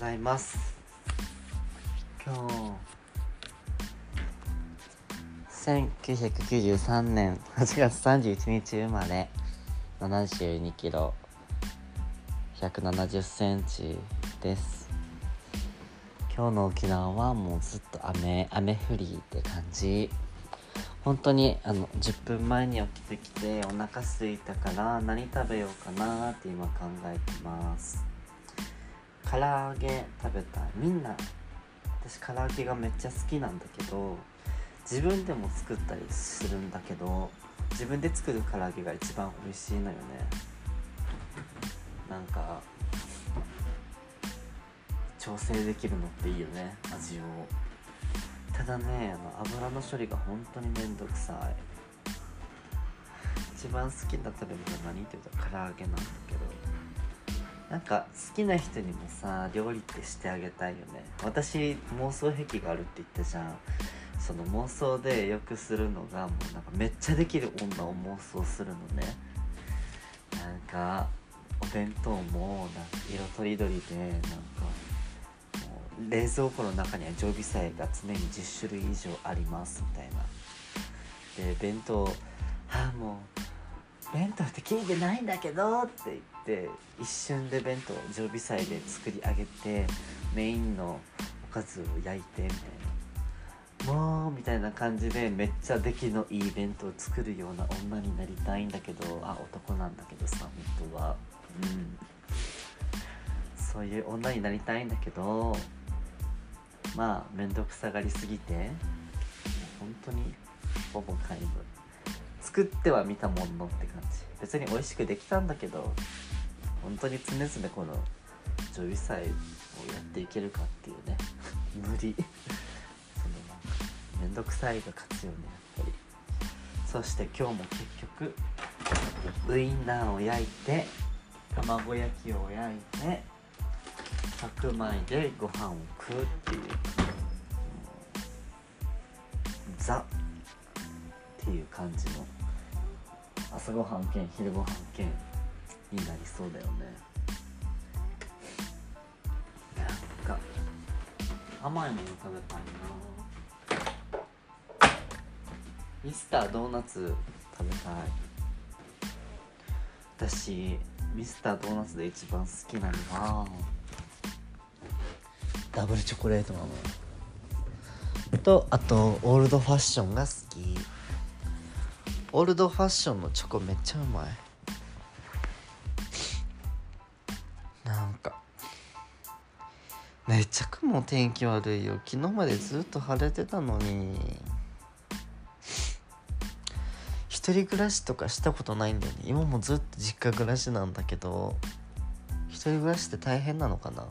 ざいます。今日。1993年。8月31日生まれ。72キロ。170センチです。今日の沖縄はもうずっと雨。雨降りって感じ。本当にあの10分前に起きてきてお腹すいたから何食べようかなって今考えてます。唐揚げ食べたい。みんな私唐揚げがめっちゃ好きなんだけど自分でも作ったりするんだけど自分で作る唐揚げが一番美味しいのよね。なんか調整できるのっていいよね味を。ただねあの油の処理が本当にめんどくさい。一番好きな食べ物何って言うと唐揚げなんだけど。なんか好きな人にもさ料理ってしてあげたいよね。私妄想癖があるって言ったじゃん。その妄想でよくするのがもうなんかめっちゃできる女を妄想するのね。なんかお弁当もなんか色とりどりでなんかもう冷蔵庫の中には常備菜が常に10種類以上ありますみたいな。で弁当あもう弁当って聞いてないんだけどって言って一瞬で弁当常備菜で作り上げてメインのおかずを焼いてみたいな。もうみたいな感じでめっちゃ出来のいい弁当を作るような女になりたいんだけどあ男なんだけどさ本当は。うん。そういう女になりたいんだけどまあ面倒くさがりすぎて本当にほぼ皆無。作っては見たものって感じ。別に美味しくできたんだけど本当に常々この常備菜をやっていけるかっていうね 無理。そのなんか面倒くさいが勝つよねやっぱり。そして今日も結局ウインナーを焼いて卵焼きを焼いて白米でご飯を食うっていうザっていう感じの朝ごはん兼昼ごはん兼になりそうだよね。なんか甘いもの食べたいな。ミスタードーナツ食べたい。私ミスタードーナツで一番好きなのはダブルチョコレートなのよ。とあとオールドファッションが好き。オールドファッションのチョコめっちゃうまい。めっちゃ雲天気悪いよ。昨日までずっと晴れてたのに。一人暮らしとかしたことないんだよね。今もずっと実家暮らしなんだけど。一人暮らしって大変なのかな。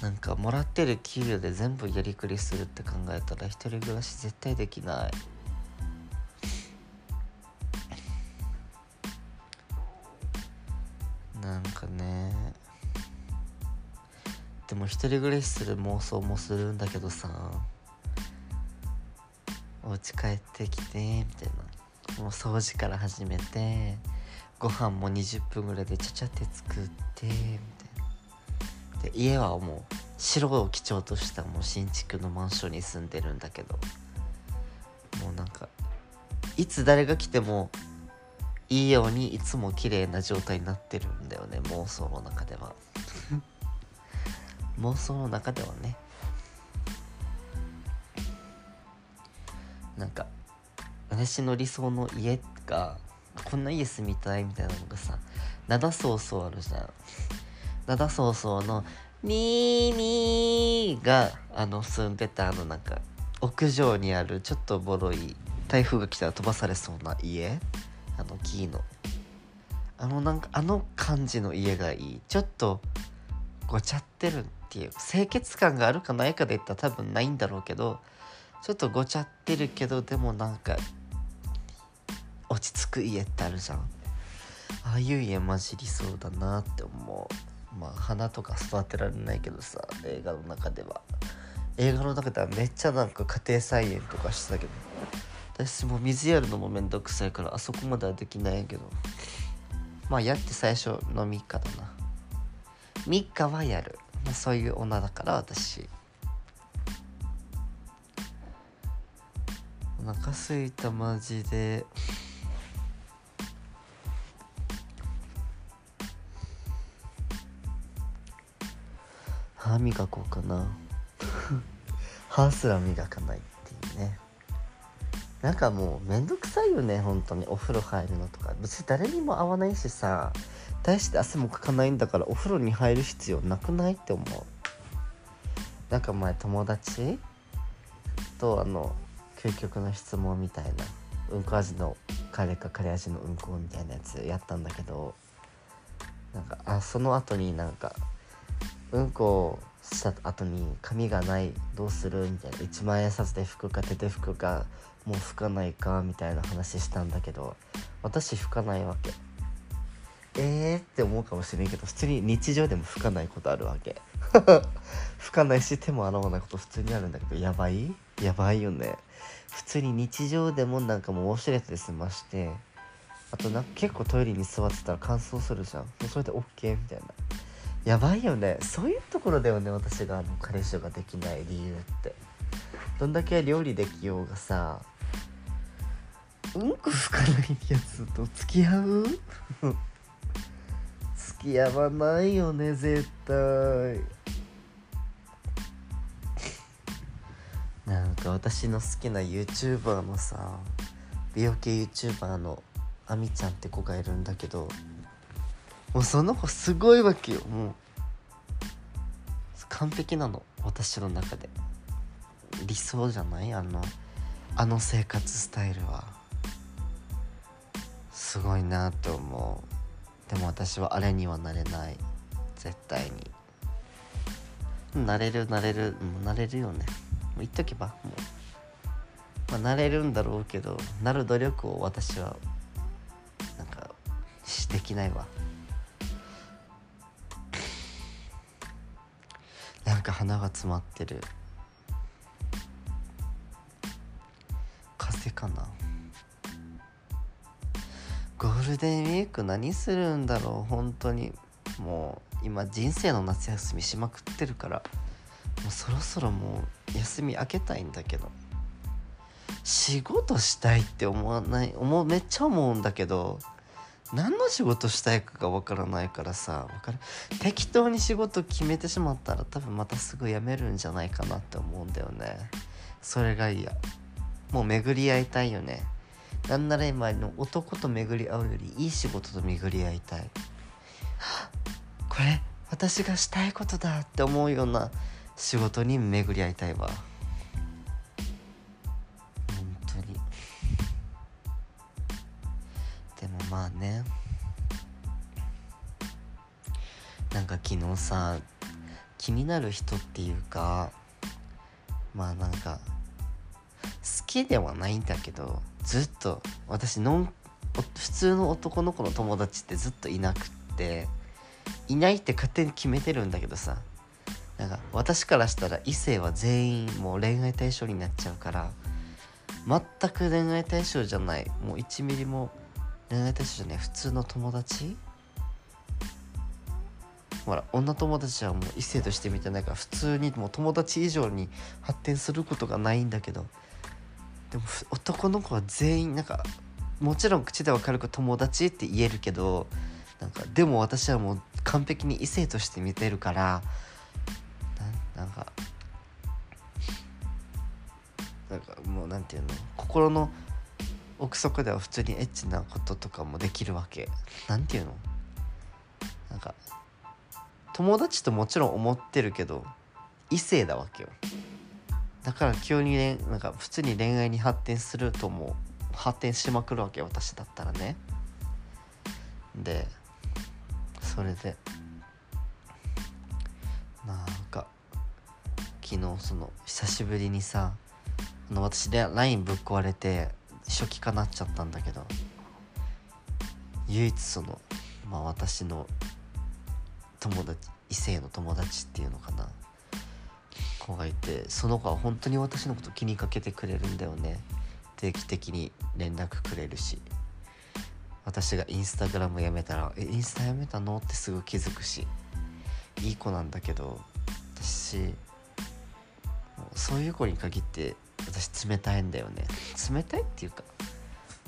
なんかもらってる給料で全部やりくりするって考えたら一人暮らし絶対できない。なんかね。でも一人暮らしする妄想もするんだけどさ。お家帰ってきてみたいな。もう掃除から始めてご飯も20分ぐらいでちゃちゃって作ってみたいな。で家はもう白を基調としたもう新築のマンションに住んでるんだけど。もうなんかいつ誰が来てもいいようにいつも綺麗な状態になってるんだよね妄想の中では。妄想の中ではね。なんか私の理想の家がこんな家住みたいみたいなのがさ灘そうそうあるじゃん。灘そうそうのにーにーがあの住んでたあのなんか屋上にあるちょっとボロい台風が来たら飛ばされそうな家。あの木の。あのなんかあの感じの家がいい。ちょっとごちゃってる。っていう清潔感があるかないかで言ったら多分ないんだろうけどちょっとごちゃってるけどでもなんか落ち着く家ってあるじゃん。ああいう家マジ理想だなって思う。まあ花とか育てられないけどさ映画の中では。映画の中ではめっちゃなんか家庭菜園とかしてたけど。私も水やるのもめんどくさいからあそこまではできないけど。まあやって最初飲みかだな。3日はやる、まあ、そういう女だから私。お腹すいたマジで。歯磨こうかな。歯すら磨かないっていうね。なんかもうめんどくさいよね本当に。お風呂入るのとか。別に誰にも会わないしさ。大して汗もかかないんだからお風呂に入る必要なくないって思う。なんか前友達とあの究極の質問みたいなうんこ味の彼か彼味のうんこみたいなやつやったんだけどなんかあその後になんかうんこした後に髪がないどうするみたいな1万円札で拭くか手で拭くかもう拭かないかみたいな話したんだけど私拭かないわけ。えーって思うかもしれんけど普通に日常でも拭かないことあるわけ。拭かないし手も洗わないこと普通にあるんだけどやばい？やばいよね。普通に日常でもなんかもうウォシュレットで済ましてあとなんか結構トイレに座ってたら乾燥するじゃん。もうそれで OK みたいな。やばいよね。そういうところだよね私があの彼氏ができない理由って。どんだけ料理できようがさうんこ拭かないやつと付き合う？付き合わないよね絶対。なんか私の好きな YouTuber のさ美容系 YouTuber のあみちゃんって子がいるんだけどもうその子すごいわけよ。もう完璧なの。私の中で。理想じゃない？あのあの生活スタイルは。すごいなと思う。でも私はあれにはなれない。絶対に。なれるなれる。もうなれるよね。もう言っとけば。もう、まあ、なれるんだろうけどなる努力を私はなんかしできないわ。なんか鼻が詰まってる。風かな。ゴールデンウィーク何するんだろう？本当にもう今人生の夏休みしまくってるから。もうそろそろもう休み明けたいんだけど。仕事したいって思わない？思うめっちゃ思うんだけど。何の仕事したいかがわからないからさ。わかる？適当に仕事決めてしまったら多分またすぐ辞めるんじゃないかなって思うんだよね。それが嫌。もう巡り合いたいよね。なんなら今の男と巡り合うよりいい仕事と巡り合いたい。これ私がしたいことだって思うような仕事に巡り合いたいわ。本当に。でもまあね。なんか昨日さ気になる人っていうかまあなんか好きではないんだけどずっと私のん普通の男の子の友達ってずっといなくっていないって勝手に決めてるんだけどさなんか私からしたら異性は全員もう恋愛対象になっちゃうから全く恋愛対象じゃないもう1ミリも恋愛対象じゃない普通の友達？ほら女友達はもう異性として見てないから普通にもう友達以上に発展することがないんだけどでも男の子は全員なんかもちろん口では軽く友達って言えるけどなんかでも私はもう完璧に異性として見てるからななんかなんかもうなんていうの？心の奥底では普通にエッチなこととかもできるわけ。なんていうの？なんか友達ともちろん思ってるけど異性だわけよ。だから急にねなんか普通に恋愛に発展するともう発展しまくるわけ私だったらね。でそれでなんか昨日その久しぶりにさあの私で LINE ぶっ壊れて初期化なっちゃったんだけど唯一そのまあ私の友達異性の友達っていうのかな。子がいてその子は本当に私のこと気にかけてくれるんだよね。定期的に連絡くれるし。私がインスタグラムやめたら「えインスタやめたの?」ってすぐ気づくし。いい子なんだけど私そういう子に限って私冷たいんだよね。冷たいっていうか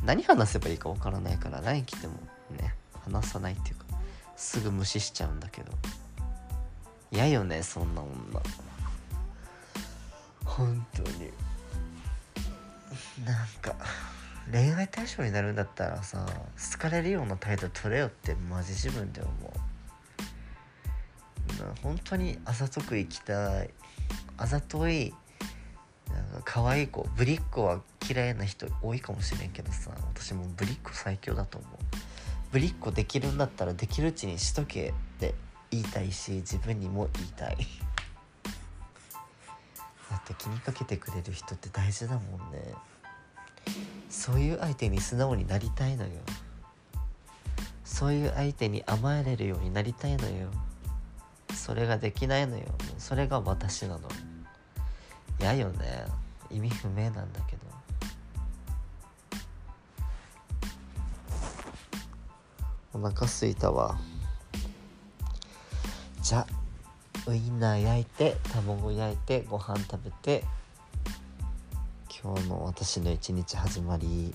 何話せばいいかわからないから LINE 来てもね話さないっていうかすぐ無視しちゃうんだけど。嫌よねそんな女。本当に。なんか恋愛対象になるんだったらさ好かれるような態度取れよってマジ自分で思う。本当にあざとく生きたい。あざといなんか可愛い子ぶりっ子は嫌いな人多いかもしれんけどさ私もぶりっ子最強だと思う。ぶりっ子できるんだったらできるうちにしとけって言いたいし自分にも言いたい。って気にかけてくれる人って大事だもんね。そういう相手に素直になりたいのよ。そういう相手に甘えれるようになりたいのよ。それができないのよ。それが私なの。嫌よね。意味不明なんだけど。お腹すいたわ。じゃあウインナー焼いて卵焼いてご飯食べて今日の私の一日始まり。